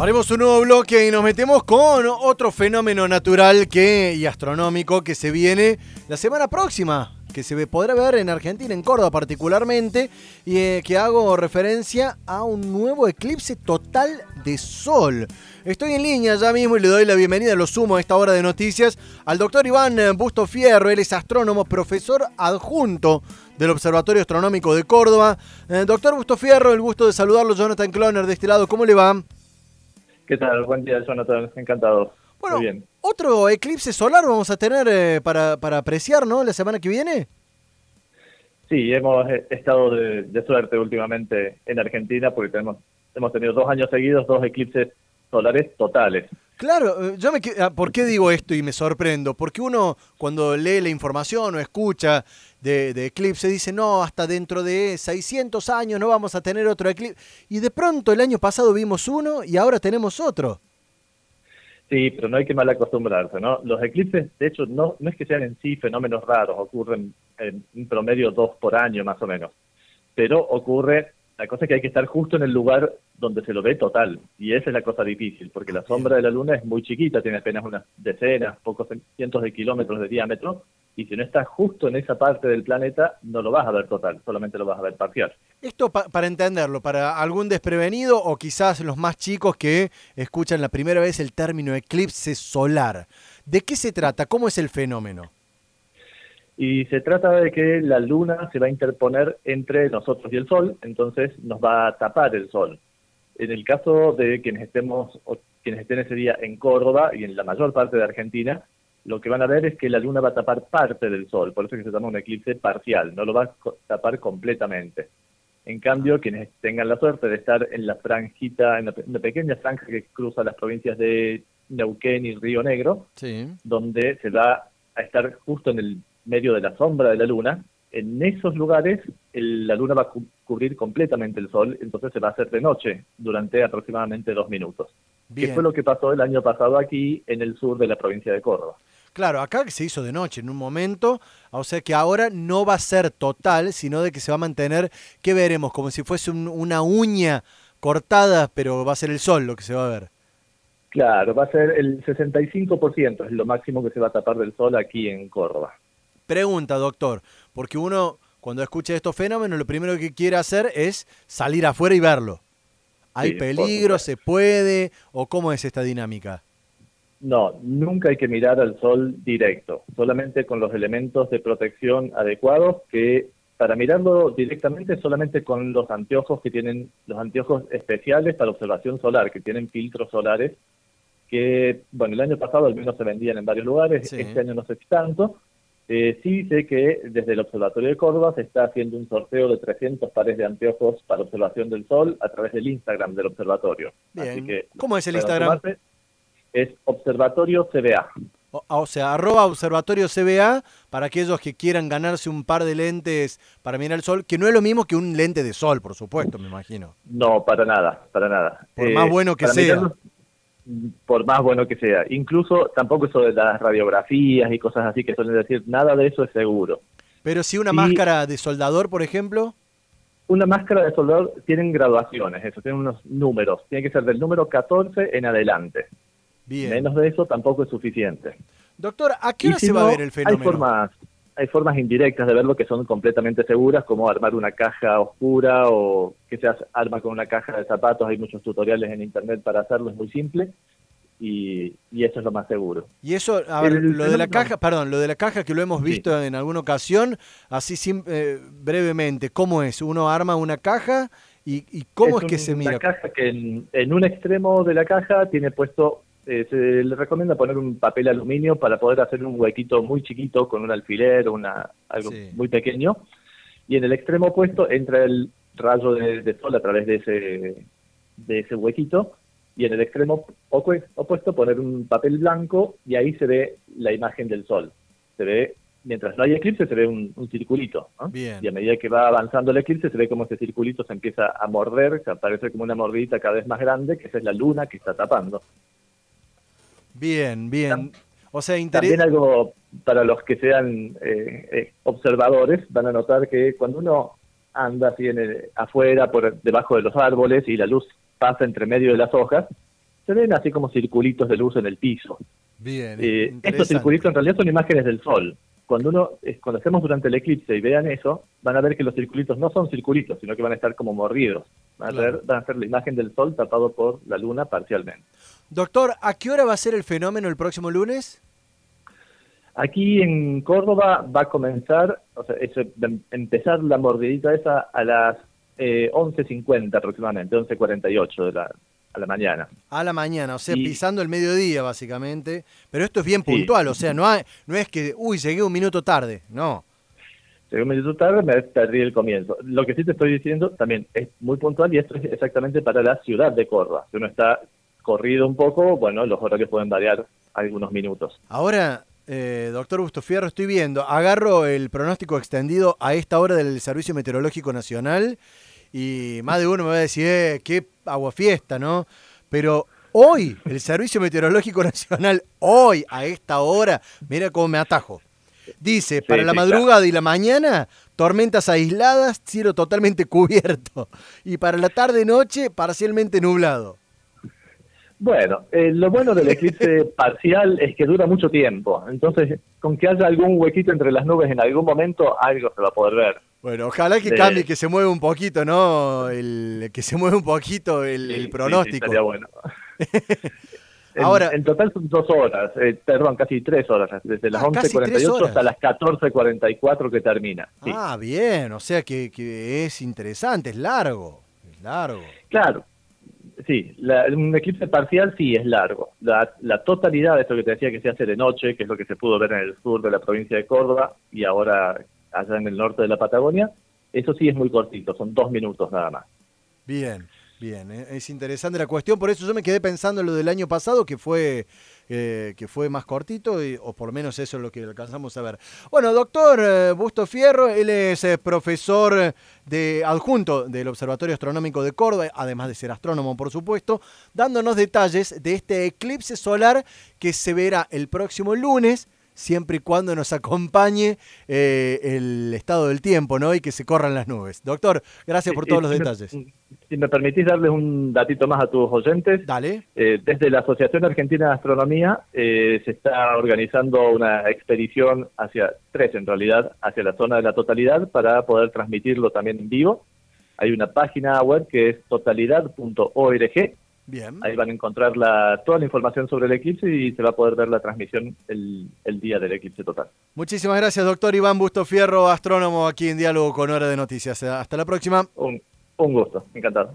Haremos un nuevo bloque y nos metemos con otro fenómeno natural que, y astronómico que se viene la semana próxima, que se podrá ver en Argentina, en Córdoba particularmente, y eh, que hago referencia a un nuevo eclipse total de sol. Estoy en línea ya mismo y le doy la bienvenida, lo sumo a esta hora de noticias, al doctor Iván Busto Fierro, él es astrónomo, profesor adjunto del Observatorio Astronómico de Córdoba. Eh, doctor Busto Fierro, el gusto de saludarlo, Jonathan Cloner de este lado, ¿cómo le va? ¿Qué tal? Buen día, Jonathan. Encantado. Bueno, Muy bien. otro eclipse solar vamos a tener eh, para, para apreciar, ¿no? La semana que viene. Sí, hemos eh, estado de, suerte últimamente en Argentina porque tenemos, hemos tenido dos años seguidos, dos eclipses solares totales. Claro, eh, yo me ah, ¿por qué digo esto y me sorprendo? Porque uno cuando lee la información o escucha de, de, eclipse dice, no, hasta dentro de 600 años no vamos a tener otro eclipse. Y de pronto el año pasado vimos uno y ahora tenemos otro. Sí, pero no hay que mal acostumbrarse, ¿no? Los eclipses, de hecho, no, no es que sean en sí fenómenos raros, ocurren en un promedio dos por año más o menos, pero ocurre la cosa es que hay que estar justo en el lugar donde se lo ve total. Y esa es la cosa difícil, porque la sombra de la Luna es muy chiquita, tiene apenas unas decenas, pocos cientos de kilómetros de diámetro. Y si no estás justo en esa parte del planeta, no lo vas a ver total, solamente lo vas a ver parcial. Esto para entenderlo, para algún desprevenido o quizás los más chicos que escuchan la primera vez el término eclipse solar. ¿De qué se trata? ¿Cómo es el fenómeno? Y se trata de que la luna se va a interponer entre nosotros y el sol, entonces nos va a tapar el sol. En el caso de quienes estemos o quienes estén ese día en Córdoba y en la mayor parte de Argentina, lo que van a ver es que la luna va a tapar parte del sol, por eso es que se llama un eclipse parcial, no lo va a tapar completamente. En cambio, quienes tengan la suerte de estar en la franjita, en la, pequeña franja que cruza las provincias de Neuquén y Río Negro, donde se va a estar justo en el medio de la sombra de la luna, en esos lugares la luna va a cubrir completamente el sol, entonces se va a hacer de noche durante aproximadamente dos minutos. ¿Qué fue lo que pasó el año pasado aquí en el sur de la provincia de Córdoba. Claro, acá se hizo de noche en un momento, o sea que ahora no va a ser total, sino de que se va a mantener, ¿qué veremos? Como si fuese una uña cortada, pero va a ser el sol lo que se va a ver. Claro, va a ser el 65%, es lo máximo que se va a tapar del sol aquí en Córdoba. Pregunta, doctor, porque uno cuando escucha estos fenómenos lo primero que quiere hacer es salir afuera y verlo. ¿Hay peligro? ¿Se puede? ¿O cómo es esta dinámica? No, nunca hay que mirar al sol directo, solamente con los elementos de protección adecuados que para mirarlo directamente solamente con los anteojos que tienen los anteojos especiales para observación solar, que tienen filtros solares que, bueno, el año pasado al menos se vendían en varios lugares, este año no sé si tanto, eh, sí sé que desde el Observatorio de Córdoba se está haciendo un sorteo de 300 pares de anteojos para observación del sol a través del Instagram del observatorio. Bien. ¿Cómo es el Instagram? Es Observatorio CBA. Ah, o, sea, arroba Observatorio CBA para aquellos que quieran ganarse un par de lentes para mirar el sol, que no es lo mismo que un lente de sol, por supuesto, me imagino. No, para nada, para nada. Por más eh, bueno que sea por más bueno que sea. Incluso tampoco eso de las radiografías y cosas así que suelen decir, nada de eso es seguro. Pero si una máscara de soldador, por ejemplo. Una máscara de soldador tienen graduaciones, eso, tienen unos números. Tiene que ser del número 14 en adelante. Bien. Menos de eso tampoco es suficiente. Doctor, ¿a qué hora se va a ver el fenómeno? Hay formas, hay formas indirectas de verlo que son completamente seguras, como armar una caja oscura o que se arma con una caja de zapatos. Hay muchos tutoriales en internet para hacerlo, es muy simple. Y, eso es lo más seguro. Y eso, a ver, lo de la caja, perdón, lo de la caja que lo hemos visto en alguna ocasión, así eh, brevemente, ¿cómo es? Uno arma una caja y, cómo es, que se mira. Una caja que en, en, un extremo de la caja tiene puesto eh, se le recomienda poner un papel aluminio para poder hacer un huequito muy chiquito con un alfiler o una, algo muy pequeño. Y en el extremo opuesto entra el rayo de, sol a través de ese, de ese huequito. Y en el extremo opuesto poner un papel blanco y ahí se ve la imagen del sol. Se ve, mientras no hay eclipse, se ve un, circulito. Y a medida que va avanzando el eclipse, se ve como ese circulito se empieza a morder, que aparece como una mordidita cada vez más grande, que esa es la luna que está tapando. Bien, bien. O sea, También algo para los que sean eh, eh, observadores, van a notar que cuando uno anda así en afuera, por debajo de los árboles y la luz pasa entre medio de las hojas, se ven así como circulitos de luz en el piso. Bien. Eh, estos circulitos en realidad son imágenes del Sol. Cuando uno, cuando hacemos durante el eclipse y vean eso, van a ver que los circulitos no son circulitos, sino que van a estar como mordidos. Van, a, ver, van a ser la imagen del Sol tapado por la Luna parcialmente. Doctor, ¿a qué hora va a ser el fenómeno el próximo lunes? Aquí en Córdoba va a comenzar, o sea, eso, empezar la mordidita esa a las eh, 11.50 aproximadamente, 11.48 de la, a la mañana. A la mañana, o sea, pisando el mediodía básicamente. Pero esto es bien puntual, o sea, no, hay, no es que, uy, llegué un minuto tarde, no. Llegué un minuto tarde, me perdí el comienzo. Lo que sí te estoy diciendo también es muy puntual y esto es exactamente para la ciudad de Córdoba. Si uno está corrido un poco, bueno, los horarios pueden variar algunos minutos. Ahora, eh, doctor Busto Fierro, estoy viendo, agarro el pronóstico extendido a esta hora del Servicio Meteorológico Nacional y más de uno me va a decir, eh, qué aguafiesta, ¿no? Pero hoy, el Servicio Meteorológico Nacional, hoy, a esta hora, mira cómo me atajo. Dice, para la madrugada y la mañana, tormentas aisladas, cielo totalmente cubierto. Y para la tarde-noche, parcialmente nublado. Bueno, eh, lo bueno del eclipse parcial es que dura mucho tiempo. Entonces, con que haya algún huequito entre las nubes en algún momento, algo se va a poder ver. Bueno, ojalá que cambie, que se mueva un poquito, ¿no? El, que se mueva un poquito el, pronóstico. Sí, bueno. Ahora, en, total son dos horas, eh, perdón, casi tres horas, desde las 11.48 ah, hasta las 14.44 que termina. Ah, bien, o sea que, que es interesante, es largo, es largo. Claro, Sí, un eclipse parcial sí es largo. La, totalidad de esto que te decía que se hace de noche, que es lo que se pudo ver en el sur de la provincia de Córdoba y ahora allá en el norte de la Patagonia, eso sí es muy cortito, son dos minutos nada más. Bien, bien, eh, es interesante la cuestión, por eso yo me quedé pensando en lo del año pasado, que fue eh, que fue más cortito, o por lo menos eso es lo que alcanzamos a ver. Bueno, doctor eh, Busto Fierro, él es profesor de adjunto del Observatorio Astronómico de Córdoba, además de ser astrónomo, por supuesto, dándonos detalles de este eclipse solar que se verá el próximo lunes siempre y cuando nos acompañe eh, el estado del tiempo, ¿no? Y que se corran las nubes. Doctor, gracias por todos los detalles. si me permitís darles un datito más a tus oyentes. Dale. Eh, desde la Asociación Argentina de Astronomía eh, se está organizando una expedición hacia, tres en realidad, hacia la zona de la totalidad para poder transmitirlo también en vivo. Hay una página web que es totalidad.org Ahí van a encontrar la, toda la información sobre el eclipse y se va a poder ver la transmisión el, día del eclipse total. Muchísimas gracias, doctor Iván Busto Fierro, astrónomo aquí en Diálogo con Hora de Noticias. Hasta la próxima. Un, un gusto, encantado.